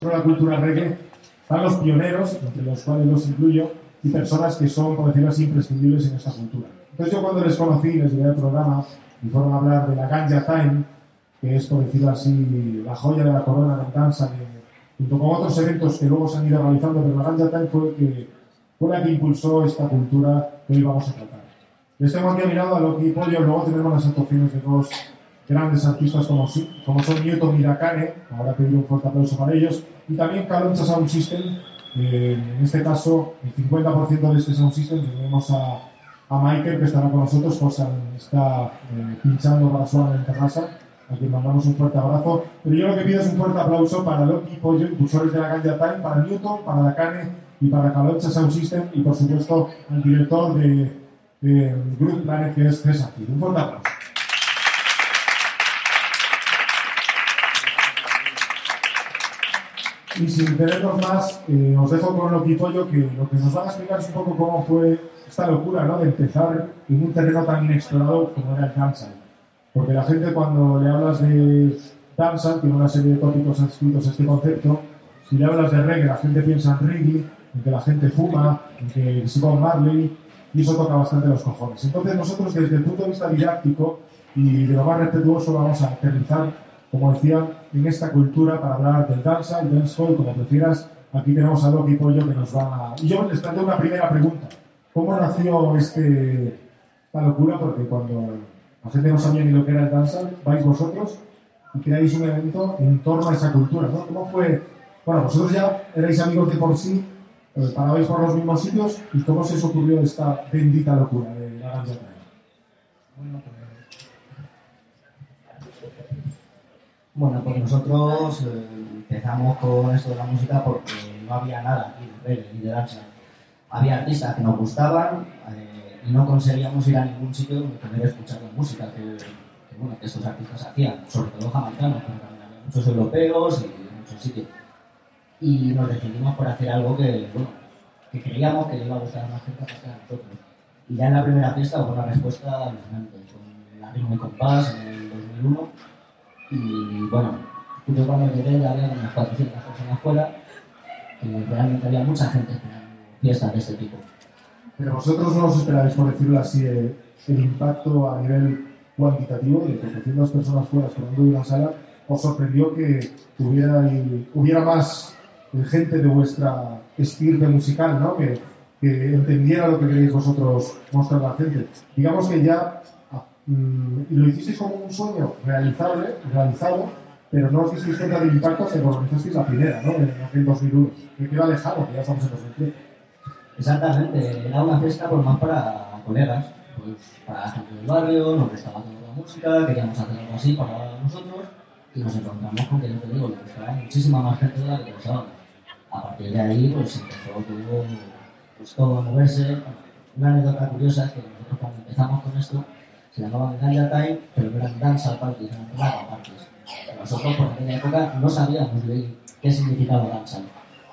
la cultura reggae, están los pioneros, entre los cuales los incluyo, y personas que son, por decirlo así, imprescindibles en esta cultura. Entonces yo cuando les conocí, les llevé al programa y fueron a hablar de la Ganja Time, que es, por decirlo así, la joya de la corona de danza, junto con otros eventos que luego se han ido realizando, pero la Ganja Time fue, que, fue la que impulsó esta cultura que hoy vamos a tratar. Les tengo aquí a a Loki Pollo, luego tenemos las actuaciones de dos grandes artistas como, como son Newton Mirakane, ahora pedir un fuerte aplauso para ellos, y también Caloncha Sound System, en este caso el 50% de este Sound System tenemos a, a Michael que estará con nosotros, pues está eh, pinchando para su en terraza, a quien mandamos un fuerte abrazo, pero yo lo que pido es un fuerte aplauso para Loki Pollo, impulsores de la Ganja Time, para Newton, para Dakane y para Caloncha Sound System y por supuesto al director de, de Group Planet que es César. Un fuerte aplauso. Y sin tenernos más, eh, os dejo con lo que que lo que nos van a explicar es un poco cómo fue esta locura ¿no? de empezar en un terreno tan inexplorado como era el dancehall. Porque la gente cuando le hablas de dancehall, tiene una serie de tópicos adscritos a este concepto, si le hablas de reggae, la gente piensa en reggae, en que la gente fuma, en que se va Marley, y eso toca bastante los cojones. Entonces nosotros desde el punto de vista didáctico y de lo más respetuoso vamos a aterrizar como decía, en esta cultura para hablar del danza, el dancehall, como prefieras. Aquí tenemos a Loki Pollo que nos va a... Y yo les planteo una primera pregunta. ¿Cómo nació este, esta locura? Porque cuando la gente no sabía ni lo que era el danza, vais vosotros y creáis un evento en torno a esa cultura, ¿no? ¿Cómo fue? Bueno, vosotros ya erais amigos de por sí, eh, parabais por los mismos sitios, ¿y cómo se os ocurrió esta bendita locura de la danza? Bueno, pues Bueno, pues nosotros eh, empezamos con esto de la música porque no había nada aquí de reggae ni de danza. Había artistas que nos gustaban eh, y no conseguíamos ir a ningún sitio donde poder escuchar la música que, bueno, que estos artistas hacían, sobre todo jamaicanos, pero también había muchos europeos y muchos sitios. Y nos decidimos por hacer algo que, bueno, que creíamos que le iba a gustar a más gente que a nosotros. Y ya en la primera fiesta hubo una respuesta alucinante, con la ritmo y compás en el 2001 y bueno, yo cuando llegué ya había unas 400 personas afuera y realmente había mucha gente esperando fiestas de este tipo. Pero vosotros no os esperáis, por decirlo así, el, impacto a nivel cuantitativo de que 400 personas fuera esperando de una sala, os sorprendió que hubiera, hubiera más gente de vuestra estirpe musical, ¿no? Que, que entendiera lo que queréis vosotros mostrar a la gente. Digamos que ya lo hicisteis como un sueño realizable, realizado, pero no os disteis cuenta del impacto hasta que organizasteis la primera, ¿no? En aquel 2001, que queda lejano, que ya estamos en 2010. Exactamente, era una fiesta por más para colegas, pues para gente del barrio, nos gustaba toda la música, queríamos hacer algo así para nosotros y nos encontramos con que, yo te digo, le gustaba muchísima más gente de la que pensábamos. A partir de ahí, pues empezó todo, pues, todo a moverse. Una anécdota curiosa es que nosotros cuando empezamos con esto, se llamaban Ganja Time, pero no eran danza parties, eran raga parties. Nosotros por aquella época no sabíamos bien qué significaba danza.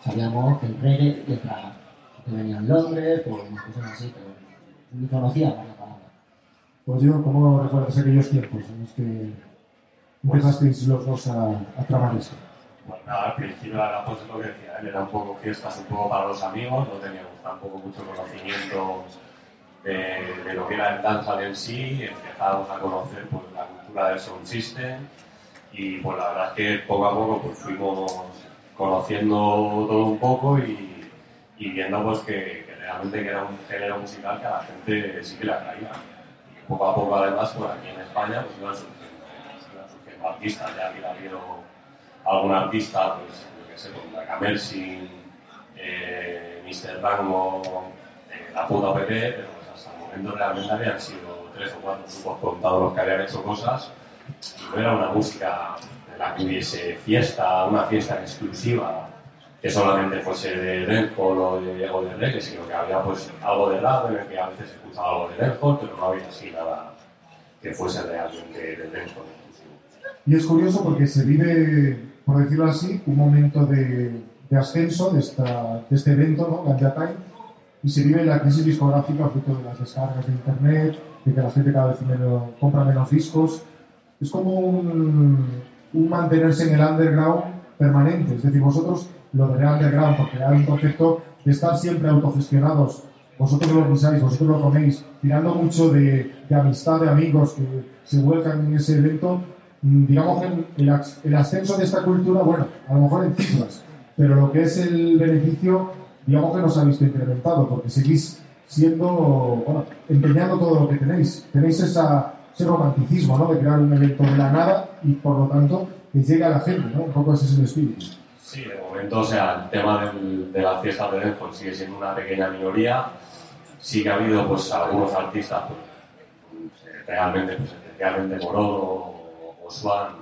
Sabíamos que el reggae y el raga, que venían Londres, pues cosas así, pero ni conocíamos la palabra. Pues yo, ¿cómo recuerdas aquellos tiempos en los que empezasteis los dos a, a trabajar esto? Pues nada, al principio era pues lo que decía él, era un poco fiestas, un poco para los amigos, no teníamos tampoco mucho conocimiento de, lo que era el danza en sí, empezamos a conocer pues, la cultura del sound system y pues la verdad es que poco a poco pues, fuimos conociendo todo un poco y, y viendo pues que, realmente que era un género musical que a la gente sí que le atraía. Y poco a poco además pues aquí en España pues iban surgiendo, surgiendo artistas, ya había habido algún artista, pues yo qué sé, como la Mersin, eh, Mr. Rango, eh, la puta PP, pero momento realmente habían sido tres o cuatro grupos contados los que habían hecho cosas no era una música la que hubiese fiesta, una fiesta exclusiva que solamente fuese de dancehall o de, o de reggae, sino que había pues algo de rap en el que a veces se escuchaba algo de dancehall, pero no había así nada que fuese realmente de exclusivo. Y es curioso porque se vive, por decirlo así, un momento de, de ascenso de, esta, de este evento, ¿no? Ganja Time, y se vive la crisis discográfica fruto de las descargas de internet, de que la gente cada vez menos, compra menos discos. Es como un, un mantenerse en el underground permanente. Es decir, vosotros lo de underground, por crear un concepto de estar siempre autogestionados. Vosotros lo pensáis, vosotros lo coméis, tirando mucho de, de amistad, de amigos que se vuelcan en ese evento. Mm, Digamos que el, el ascenso de esta cultura, bueno, a lo mejor en cifras, pero lo que es el beneficio, digamos que no se ha visto incrementado, porque seguís siendo, bueno, empeñando todo lo que tenéis. Tenéis esa, ese romanticismo, ¿no? De crear un evento de la nada y, por lo tanto, que llegue a la gente, ¿no? Un poco ese es el espíritu. Sí, de momento, o sea, el tema del, de las fiestas de dancehall sigue siendo una pequeña minoría. Sí que ha habido, pues, algunos artistas, pues, realmente, pues, especialmente Morón o, o Swan,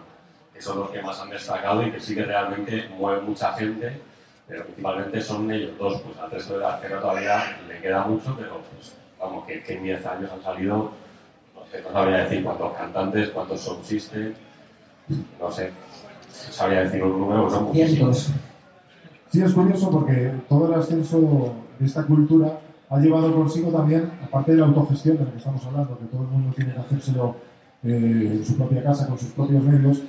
que son los que más han destacado y que sí que realmente mueven mucha gente, pero principalmente son ellos dos, pues al resto de la escena todavía le queda mucho, pero pues vamos, que, que en 10 años han salido, no sé, no sabría decir cuántos cantantes, cuántos son system, no sé, sabría decir un número, son muchísimos. Cientos. Sí, es curioso porque todo el ascenso de esta cultura ha llevado consigo también, aparte de la autogestión de la que estamos hablando, que todo el mundo tiene que hacérselo eh, en su propia casa, con sus propios medios,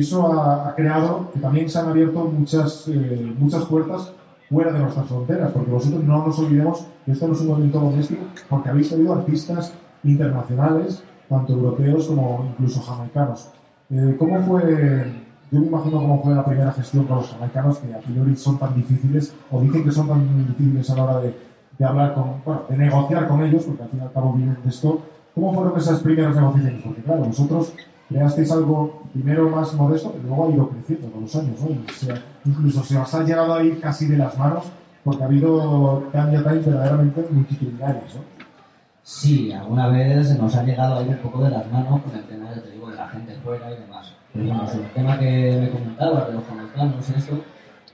eso ha, ha creado que también se han abierto muchas, eh, muchas puertas fuera de nuestras fronteras, porque vosotros no nos olvidemos que esto no es un movimiento doméstico, porque habéis tenido artistas internacionales, tanto europeos como incluso jamaicanos. Eh, ¿Cómo fue, yo me imagino cómo fue la primera gestión con los jamaicanos, que a priori son tan difíciles, o dicen que son tan difíciles a la hora de, de hablar con, bueno, de negociar con ellos, porque al fin y al cabo viven de esto. ¿Cómo fueron esas primeras negociaciones? Porque claro, vosotros creasteis algo primero más modesto, pero luego ha ido creciendo con los años, ¿no? Y se ha- incluso se os ha llegado a ir casi de las manos, porque ha habido cambia time verdaderamente multitudinarios, ¿no? Sí, alguna vez nos ha llegado a ir un poco de las manos con el tema, ya te digo, de la gente fuera y demás. Pero bueno, sobre el tema que me comentabas de los jamaicanos y esto,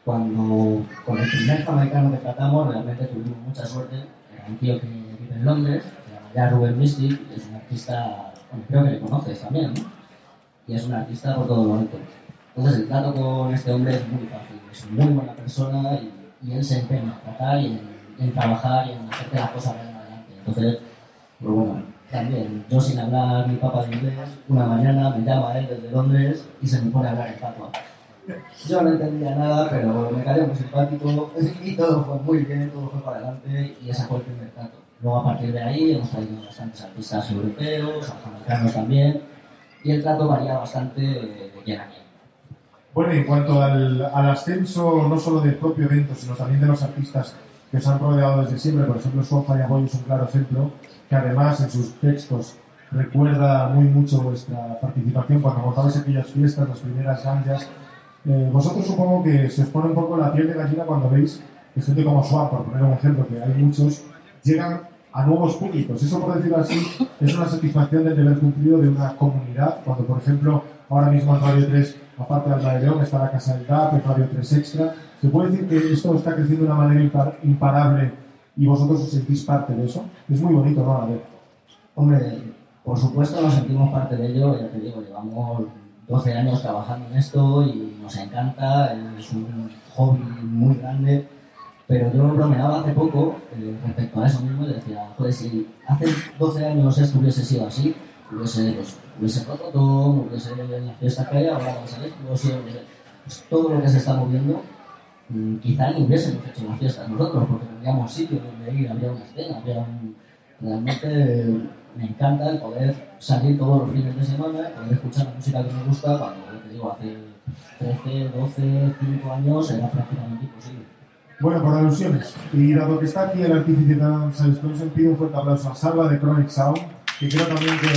cuando con el primer jamaicano que tratamos realmente tuvimos mucha suerte. Era un tío que vive en Londres, se llama ya Ruben Mystic, es un artista, bueno, creo que le conoces también, ¿no? Y es un artista por todo alto. Entonces el trato con este hombre es muy fácil, es muy buena persona y, y él se empeña en tratar y en, en trabajar y en hacer que las cosas vayan adelante. Entonces, pues bueno, también yo sin hablar mi papá de inglés, una mañana me llama él desde Londres y se me pone a hablar en patua. Yo no entendía nada, pero me cayó muy simpático y todo fue muy bien, todo fue para adelante y ese fue el primer trato. Luego a partir de ahí hemos traído bastantes artistas europeos, jamaicanos también, y el trato varía bastante de quién a quién. Bueno, y en cuanto al, al ascenso, no solo del propio evento, sino también de los artistas que os han rodeado desde siempre, por ejemplo, Swan Fireboy es un claro ejemplo, que además en sus textos recuerda muy mucho vuestra participación cuando montabais aquellas fiestas, las primeras ganjas. Eh, vosotros supongo que se os pone un poco la piel de gallina cuando veis que gente como Swan, por poner un ejemplo, que hay muchos, llegan a nuevos públicos. Eso, por decirlo así, es una satisfacción de haber cumplido de una comunidad, cuando, por ejemplo, ahora mismo en Radio 3, aparte de Alba de León, está la Casa del DAP, en Radio 3 Extra. ¿Se puede decir que esto está creciendo de una manera impar- imparable y vosotros os sentís parte de eso? Es muy bonito, ¿no? Hombre, por supuesto nos sentimos parte de ello, ya te digo, llevamos 12 años trabajando en esto y nos encanta, es un hobby muy grande, pero yo bromeaba hace poco eh, respecto a eso mismo y decía, joder, si hace 12 años esto hubiese sido así, hubiese, pues, hubiese Rototón, hubiese la fiesta que hay ahora, ¿sabes? Hubiese, pues, todo lo que se está moviendo, mm, quizá ni hubiésemos hecho una fiesta nosotros, porque tendríamos sitio donde ir, habría una escena, habría un... Realmente me encanta el poder salir todos los fines de semana, poder escuchar la música que me gusta, cuando, te digo, hace 13, 12, 5 años era prácticamente imposible. Bueno, por alusiones. Y dado que está aquí el artífice de Dance Explosion, pido un fuerte aplauso a Salva de Chronic Sound, que creo también que,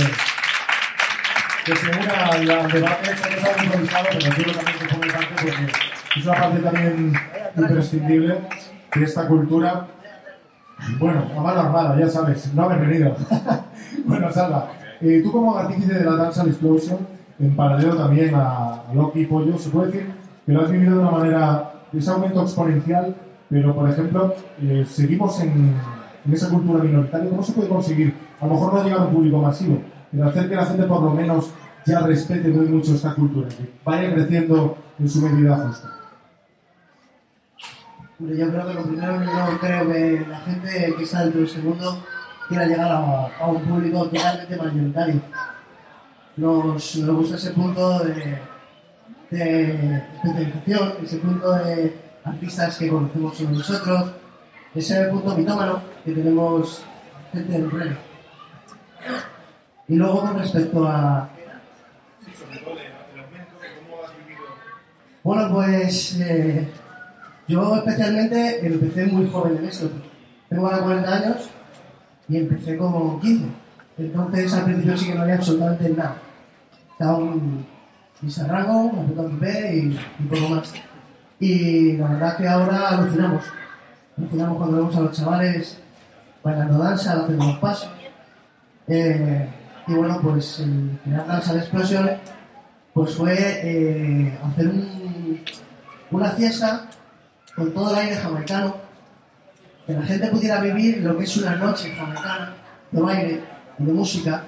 que se una al debate. Sé que es algo improvisado, pero quiero también que forme parte porque es una parte también imprescindible de esta cultura. Bueno, a mano armada, ya sabes, no haber venido. bueno, Salva, eh, tú como artífice de la Dance Explosion, en paralelo también a Loki y Pollo, se puede decir que lo has vivido de una manera, ese aumento exponencial, pero por ejemplo, eh, seguimos en, en esa cultura minoritaria. ¿Cómo se puede conseguir? A lo mejor no llegar a un público masivo, pero hacer que la gente por lo menos ya respete muy mucho esta cultura, que vaya creciendo en su medida justa. Hombre, yo creo que lo primero que yo creo que la gente que está dentro del segundo quiera llegar a, a un público totalmente mayoritario. Nos, nos gusta ese punto de, de especialización, ese punto de artistas que conocemos solo nosotros, ese punto mitómano que tenemos gente del reggae. Y luego con respecto a... Bueno, pues eh, yo especialmente empecé muy joven en esto. Tengo ahora 40 años y empecé con 15. Entonces al principio sí que no había absolutamente nada. Estaba un bizarrango, MP y un poco más. Y la verdad que ahora alucinamos. Alucinamos cuando vemos a los chavales bailando danza, haciendo los pasos. Eh, y bueno, pues el crear Danza de Explosion pues fue eh, hacer un- una fiesta con todo el aire jamaicano, que la gente pudiera vivir lo que es una noche jamaicana de baile y de música.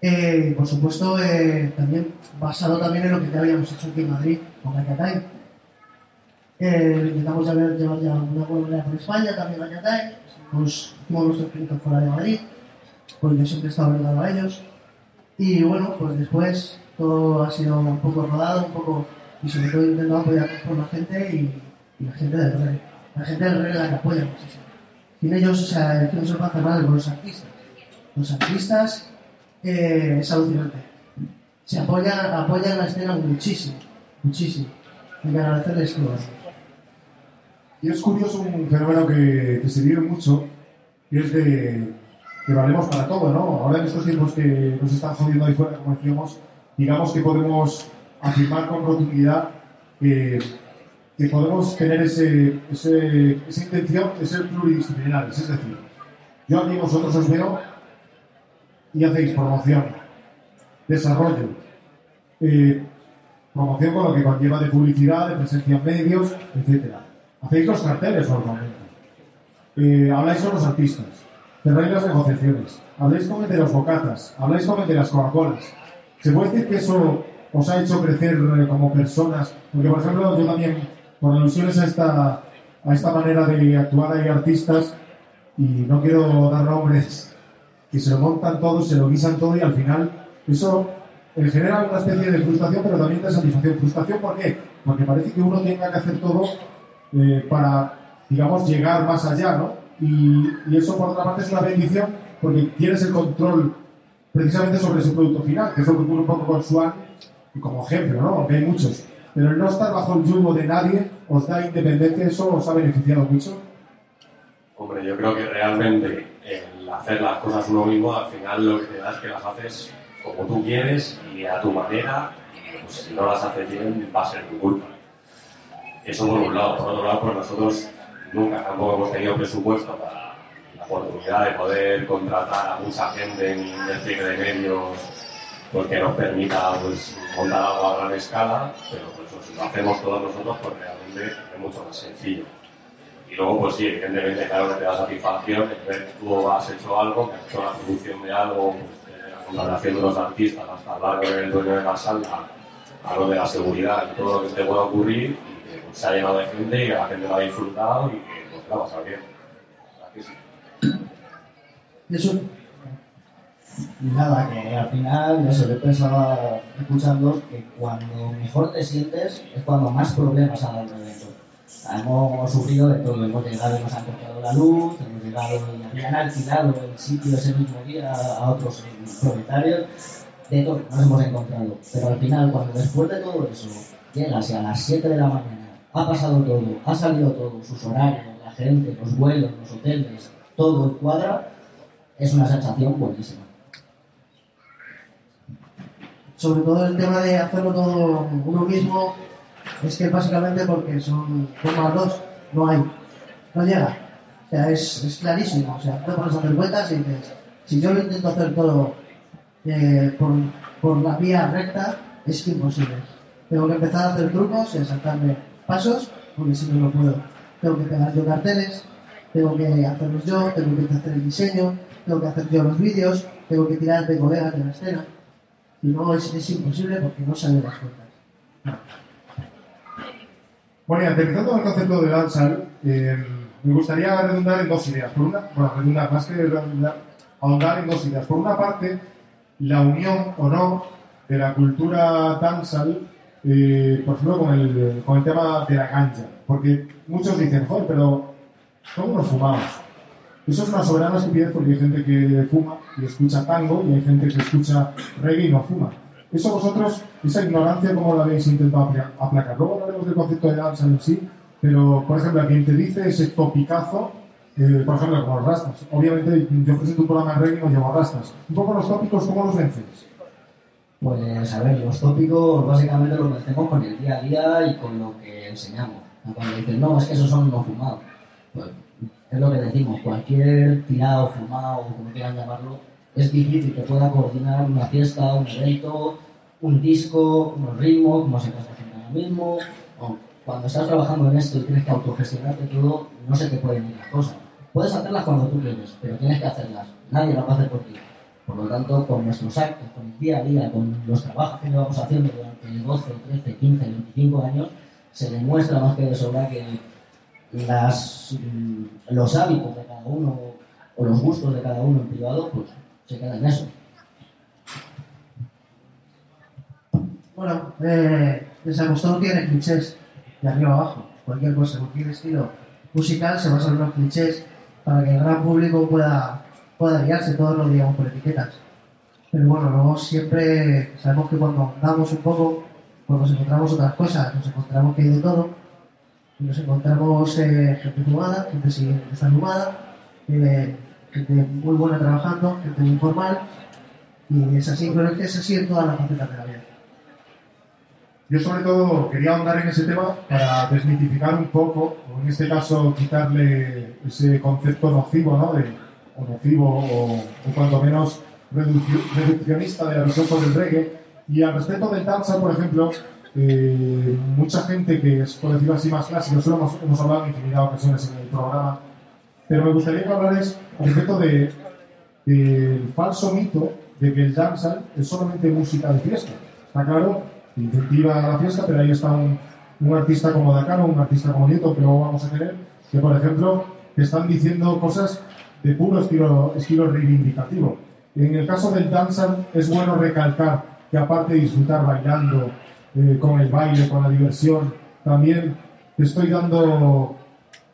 Eh, por supuesto, eh, también basado también en lo que ya habíamos hecho aquí en Madrid con Gayatay. Eh, intentamos llevar, llevar ya una buena por España, también Gayatay. Pues hicimos nuestro punto fuera de Madrid, pues yo siempre he estado ligado a ellos. Y bueno, pues después todo ha sido un poco rodado, un poco, y sobre todo intentando apoyar por la gente y, y la gente del rey. La gente del rey la que apoya muchísimo. Sin ellos, o sea, es que se puede hacer nada con los artistas. Los artistas eh, es alucinante. Se apoyan, apoyan la escena muchísimo, muchísimo. Hay que agradecerles todo. Y es curioso un fenómeno que, se vive mucho, que es de que valemos para todo, ¿no? Ahora en estos tiempos que nos están jodiendo ahí fuera, como decíamos, digamos que podemos afirmar con rotundidad que, que podemos tener ese, ese- esa intención de ser pluridisciplinares. Es decir, yo aquí vosotros os veo y hacéis promoción, desarrollo, eh, promoción con lo que conlleva de publicidad, de presencia en medios, etcétera. Hacéis los carteles normalmente. Eh, habláis con los artistas, cerráis las negociaciones, habláis con el de los bocatas, habláis con el de las Coca-Colas. ¿Se puede decir que eso os ha hecho crecer eh, como personas? Porque, por ejemplo, yo también, por alusiones a esta, a esta manera de actuar, hay artistas, y no quiero dar nombres, que se lo montan todo, se lo guisan todo y al final eso eh, genera una especie de frustración, pero también de satisfacción. ¿Frustración por qué? Porque parece que uno tenga que hacer todo eh, para, digamos, llegar más allá, ¿no? Y, y eso, por otra parte, es una bendición porque tienes el control precisamente sobre ese producto final, que es lo que ocurre un poco con Swan, como ejemplo, ¿no? Aunque hay muchos. Pero el no estar bajo el yugo de nadie os da independencia, eso os ha beneficiado mucho. Hombre, yo creo que realmente el hacer las cosas uno mismo, al final lo que te da es que las haces como tú quieres y a tu manera. y, Pues, si no las haces bien, va a ser tu culpa. Eso por un lado. Por otro lado, pues nosotros nunca tampoco hemos tenido presupuesto para la oportunidad de poder contratar a mucha gente en un despliegue de medios pues, que nos permita pues, montar algo a gran escala, pero pues, lo hacemos todos nosotros, pues realmente es mucho más sencillo. Y luego, pues sí, evidentemente, claro que te da satisfacción el ver que tú has hecho algo, que has hecho la producción de algo, pues, la contratación de los artistas, hasta hablar con el dueño de la sala, algo de la seguridad y todo lo que te pueda ocurrir, se ha llenado de gente y que la gente lo ha disfrutado y que pues, la ha pasado bien. Eso, Y nada, que al final, eso, yo pensaba escuchando que cuando mejor te sientes es cuando más problemas han dado evento. Hemos sufrido de todo, hemos llegado y nos han cortado la luz, hemos llegado y habían alquilado el sitio ese mismo día a otros propietarios, de todo nos hemos encontrado. Pero al final, cuando después de todo eso llegas y a las 7 de la mañana ha pasado todo, ha salido todo, sus horarios, la gente, los vuelos, los hoteles, todo cuadra, es una sensación buenísima. sobre todo el tema de hacerlo todo uno mismo, es que básicamente porque son dos más dos, no hay, no llega. O sea, es, es clarísimo. O sea, te pones a hacer cuentas y dices, si yo lo intento hacer todo eh, por, por la vía recta, es imposible. Tengo que empezar a hacer trucos y a saltarme pasos, porque si no, no puedo. Tengo que pegar yo carteles, tengo que hacerlos yo, tengo que hacer el diseño, tengo que hacer yo los vídeos, tengo que tirar de colegas de la escena. Y no es, es imposible porque no salen las cuentas. Bueno, y aterrizando el concepto de dancehall, eh, me gustaría redundar en dos ideas. Por una, bueno, redundar, más que redundar, ahondar en dos ideas. Por una parte, la unión o no de la cultura dancehall, eh, por ejemplo, con el, con el tema de la ganja. Porque muchos dicen, joder, pero ¿cómo nos fumamos? Eso es una soberana estupidez porque hay gente que fuma y escucha tango y hay gente que escucha reggae y no fuma. Eso vosotros, esa ignorancia, ¿cómo la habéis intentado apla- aplacar? Luego hablaremos del concepto de danza en sí, pero, por ejemplo, a quien te dice ese topicazo, eh, por ejemplo, como los rastas. Obviamente, yo presento un programa de reggae y no llevo rastas. Un poco los tópicos, ¿cómo los vences? Pues a ver, los tópicos básicamente los hacemos con el día a día y con lo que enseñamos. Cuando dicen, no, es que esos son no fumados. Pues es lo que decimos, cualquier tirado, fumado, como quieran llamarlo, es difícil que pueda coordinar una fiesta, un evento, un disco, unos ritmos, como se haciendo ahora mismo. Cuando estás trabajando en esto y tienes que autogestionarte todo, no se te pueden ir las cosas. Puedes hacerlas cuando tú quieres, pero tienes que hacerlas. Nadie las va a hacer por ti. Por lo tanto, con nuestros actos, con el día a día, con los trabajos que llevamos haciendo durante 12, 13, 15, 25 años, se demuestra más que de sobra que las, mm, los hábitos de cada uno o los gustos de cada uno en privado, pues se quedan en eso. Bueno, eh, Desagostado tiene clichés de arriba abajo, cualquier cosa, cualquier estilo musical se basa en unos clichés para que el gran público pueda, pueda guiarse, todos lo digamos por etiquetas. Pero bueno, luego siempre sabemos que cuando andamos un poco, pues nos encontramos otras cosas, nos encontramos que hay de todo, nos encontramos eh, gente fumada, gente sin estar fumada, eh, gente muy buena trabajando, gente muy informal, y es así, pero es que es así en todas las facetas de la vida. Yo sobre todo quería ahondar en ese tema para desmitificar un poco, o en este caso quitarle ese concepto nocivo, ¿no? De, o nocivo, o, o cuanto menos reduccionista de la visión sobre el reggae. Y al respecto del danza, por ejemplo, eh, mucha gente que es, por decirlo así, más clásica, eso hemos, hemos hablado en infinidad de ocasiones en el programa, pero me gustaría que hablares respecto de, del falso mito de que el dancehall es solamente música de fiesta. Está claro, incentiva la fiesta, pero ahí está un, un artista como Dakaro, un artista como Nieto, que luego vamos a tener, que por ejemplo, están diciendo cosas de puro estilo, estilo reivindicativo. En el caso del dancehall es bueno recalcar que aparte de disfrutar bailando, eh, con el baile, con la diversión, también te estoy dando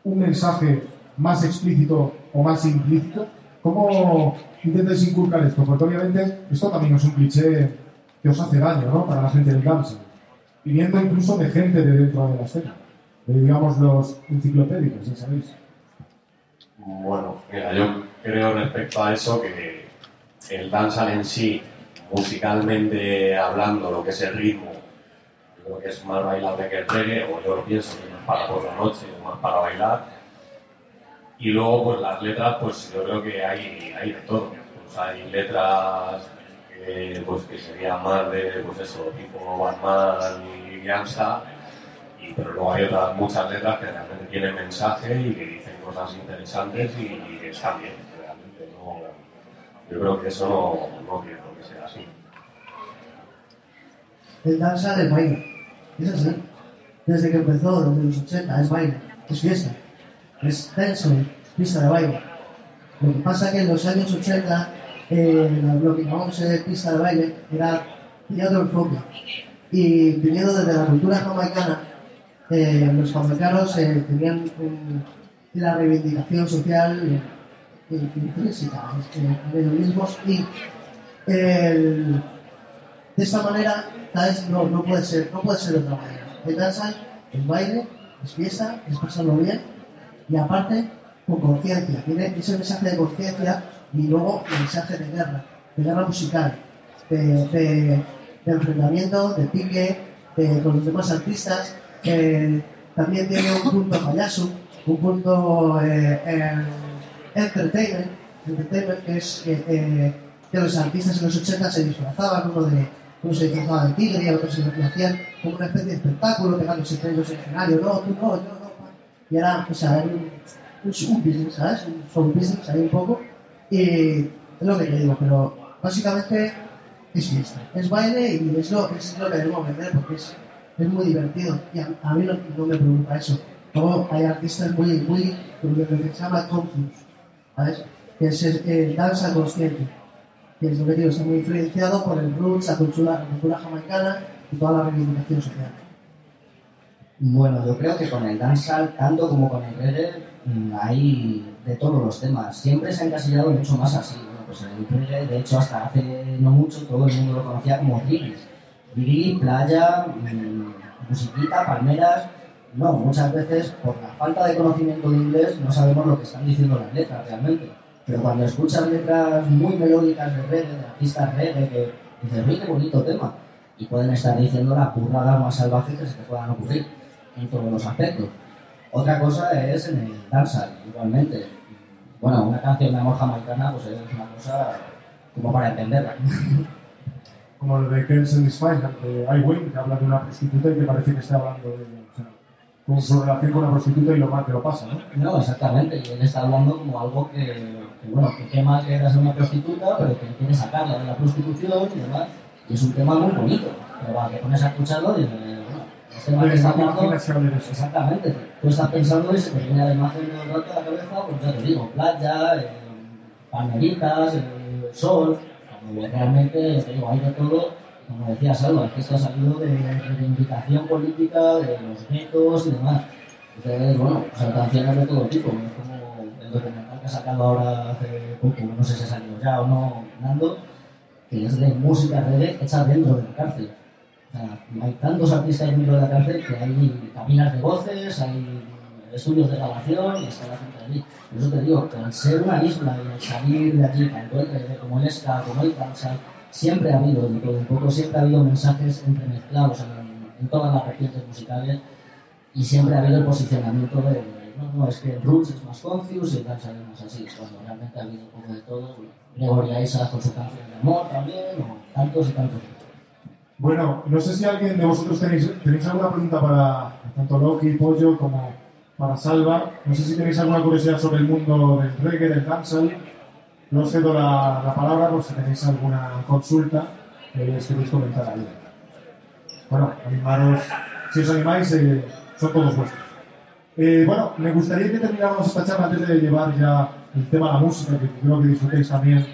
un mensaje más explícito o más implícito? ¿Cómo intentáis inculcar esto? Porque obviamente esto también es un cliché que os hace daño, ¿no? Para la gente del dancing. Viniendo incluso de gente de dentro de la escena. De, digamos, los enciclopédicos, ya sabéis. Bueno, mira, yo creo respecto a eso que el dancehall en sí, musicalmente hablando, lo que es el ritmo, yo creo que es más bailable que el reggae, o yo lo pienso que no es para por la noche, es más para bailar. Y luego, pues las letras, pues yo creo que hay, hay de todo. Pues hay letras que, pues, que serían más de, pues eso, tipo Batman y Gangsta, y, pero luego hay otras muchas letras que realmente tienen mensaje y que dicen cosas interesantes y, y que están bien, realmente. No, yo creo que eso no, no por qué ser así. El danza del baile. Es así. Desde que empezó, desde los 80, es baile, es fiesta, es tenso, pista de baile. Lo que pasa es que en los años 80, eh, lo que llamamos pista de baile era tenía enfoque. Y viniendo desde la cultura jamaicana, eh, los jamaicanos eh, tenían un- la reivindicación social eh, intrínseca, eh, de los mismos y de esta manera, ¿sabes? No, no puede ser, no puede ser de otra manera. El danza, el baile, es fiesta, es pasarlo bien y aparte con conciencia. Tiene ese mensaje de conciencia y luego el mensaje de guerra, de guerra musical, de enfrentamiento, de pique, de- con los demás artistas. Eh, también tiene un punto payaso, un punto eh, eh, entertainment, entertainment, que es que, eh, que los artistas en los 80 se disfrazaban uno de, uno se disfrazaba de tigre y otros se lo hacían como una especie de espectáculo, pegándose entre ellos en el escenario, no, tú no, yo no. Y era, o sea, un, un, business, ¿sabes? Un show business ahí un poco. Y es lo que te digo, pero básicamente es fiesta, es baile y es lo, es lo que debemos vender porque es, es muy divertido. Y a, a mí no, no me preocupa eso. Luego hay artistas muy, muy, lo que se llama confuse, ¿sabes? Que es el, el danza consciente que es lo que digo, está muy influenciado por el roots, la cultura, la cultura jamaicana y toda la reivindicación social. Bueno, yo creo que con el dancehall, tanto como con el reggae, mm, hay de todos los temas. Siempre se ha encasillado mucho más así. Bueno, pues el reggae, de hecho, hasta hace no mucho todo el mundo lo conocía como reggae. Reggae, playa, mmm, musiquita, palmeras. No, muchas veces por la falta de conocimiento de inglés no sabemos lo que están diciendo las letras realmente. Pero cuando escuchas letras muy melódicas de reggae, de artistas reggae, que dices, uy, qué bonito tema. Y pueden estar diciendo las burradas más salvajes que se te puedan ocurrir en todos los aspectos. Otra cosa es en el dancehall, igualmente. Bueno, una canción de amor jamaicana, pues es una cosa como para entenderla. Como lo de Ken Satisfy, de I Win, que habla de una prostituta y que parece que está hablando de, o sea, con su relación con una prostituta y lo mal que lo pasa, ¿no? No, exactamente, y él está hablando como algo que, que bueno, que qué mal que eras una prostituta, pero que quiere sacarla de la prostitución y demás. Y es un tema muy bonito, pero va, te pones a escucharlo y bueno, este que está hablando... Exactamente, tú estás pensando y se te viene la imagen del rato a la cabeza, pues ya te digo, playa, eh, palmeritas, eh, sol, realmente, te digo, hay de todo, como decía Salva, que esto ha salido de reivindicación política, de los guetos y demás. Entonces, bueno, pues hay canciones de todo tipo, ¿no? como el documental que ha sacado ahora hace poco, no sé si ha salido ya o no, Nando, que es de música reggae hecha dentro de la cárcel. O sea, hay tantos artistas dentro de la cárcel que hay cabinas de voces, hay estudios de grabación y está la gente allí. Por eso te digo, que al ser una isla y al salir de allí, tanto el como el ska, como el dancehall, siempre ha habido de todo un poco, siempre ha habido mensajes entremezclados en, en todas las vertientes musicales y siempre ha habido el posicionamiento de, no, no, es que el Roots es más confused y el es más así, cuando realmente ha habido un poco de todo. Gregoria Isaac con su canción de amor también, o tantos y tantos. Bueno, no sé si alguien de vosotros tenéis, tenéis alguna pregunta para tanto Loki, Pollo como para Salva. No sé si tenéis alguna curiosidad sobre el mundo del reggae, del dancehall. No os cedo la, la palabra por si tenéis alguna consulta que queréis comentar ahí. Bueno, animaros, si os animáis, eh, son todos vuestros. Eh, bueno, me gustaría que termináramos esta charla antes de llevar ya el tema a la música, que creo que disfrutéis también.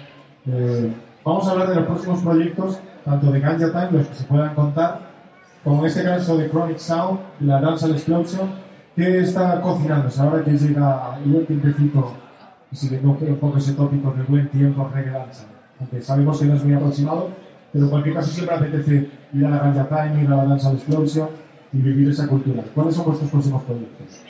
Eh, vamos a hablar de los próximos proyectos, tanto de Ganja Time, los que se puedan contar, como en este caso de Chronic Sound, la Dancehall Explosion, que está cocinándose ahora que llega el buen tiempecito siguiendo un poco ese tópico del buen tiempo danza. Aunque sabemos que no es muy aproximado, pero en cualquier caso siempre apetece ir a la Ganja Time, ir a la Dancehall Explosion y vivir esa cultura. ¿Cuáles son vuestros próximos proyectos?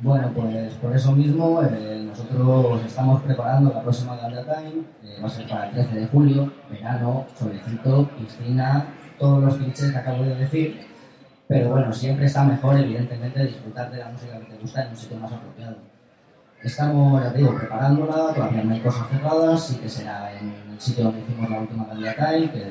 Bueno, pues por eso mismo eh, nosotros estamos preparando la próxima Ganja Time, eh, va a ser para el 13 de julio, verano, solecito, piscina, todos los clichés que acabo de decir, pero bueno, siempre está mejor evidentemente disfrutar de la música que te gusta en un sitio más apropiado. Estamos, ya te digo, preparándola, todavía no hay cosas cerradas, sí que será en el sitio donde hicimos la última Time, que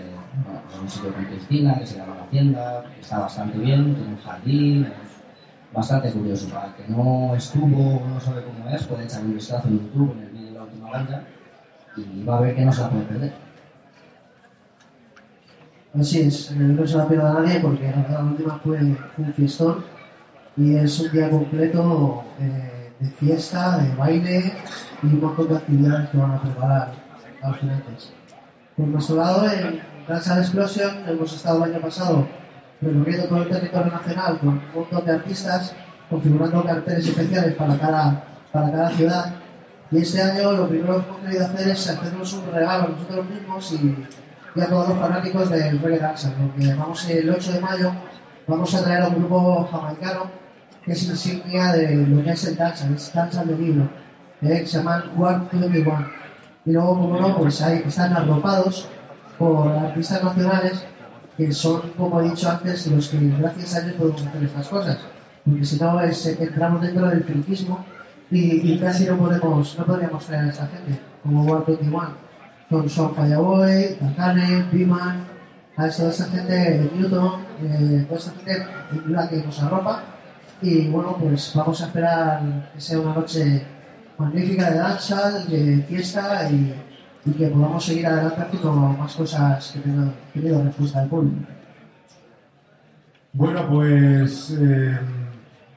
bueno, pues es un sitio con piscina, que se llama La Hacienda, que está bastante bien, tiene un jardín, es bastante curioso. Para el que no estuvo o no sabe cómo es, puede echar un vistazo en YouTube en el vídeo de la última banda y va a ver que no se la puede perder. Así es, eh, no se la pierda a nadie porque la última fue un fiestón y es un día completo eh, de fiesta, de baile y un montón de actividades que van a preparar a los clientes. Por nuestro lado, en Dancehall Explosion hemos estado el año pasado recorriendo todo el territorio nacional con un montón de artistas, configurando carteles especiales para cada, para cada ciudad. Y este año lo primero que hemos querido hacer es hacernos un regalo a nosotros mismos y, y a todos los fanáticos del reggae dancehall, porque vamos el 8 de mayo vamos a traer a un grupo jamaicano que es insignia de lo que es el es dancehall de libro, eh, que se llaman One One. Y luego, como no, pues están arropados por artistas nacionales que son, como he dicho antes, los que gracias a ellos podemos hacer estas cosas. Porque si no, es, entramos dentro del friquismo y, y, casi no podemos, no podríamos traer a esa gente, como War 21. Son Sean Fireboy, Takane, Biman, a toda esta gente, Newton, eh, toda esta gente la que nos arropa. Y bueno, pues vamos a esperar que sea una noche magnífica de danza, de fiesta y, y que podamos seguir adelante con más cosas que tengan tenido respuesta del público. Bueno, pues eh,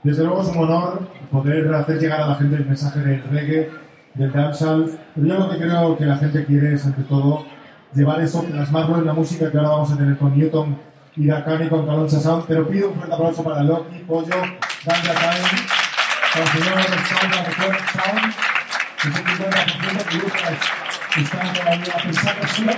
desde luego es un honor poder hacer llegar a la gente el mensaje del reggae, del dancehall, pero yo lo que creo que la gente quiere es ante todo llevar eso, plasmarlo en la música que ahora vamos a tener con Newton y Dakani con Caloncha Sound. Pero pido un fuerte aplauso para Loki, Pollo, Ganja Time, con el señor Sound, Record Sound, que es un 50% que gusta estar todavía pensando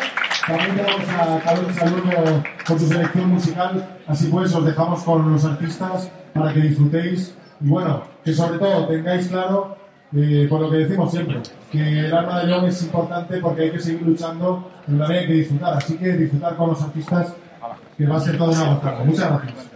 También tenemos a Caloncha Lugo con su selección musical. Así pues, os dejamos con los artistas para que disfrutéis y bueno, que sobre todo tengáis claro eh, por lo que decimos siempre, que el arma de león es importante porque hay que seguir luchando, pero también hay que disfrutar. Así que disfrutar con los artistas, que va a ser todo una gozada. Muchas gracias.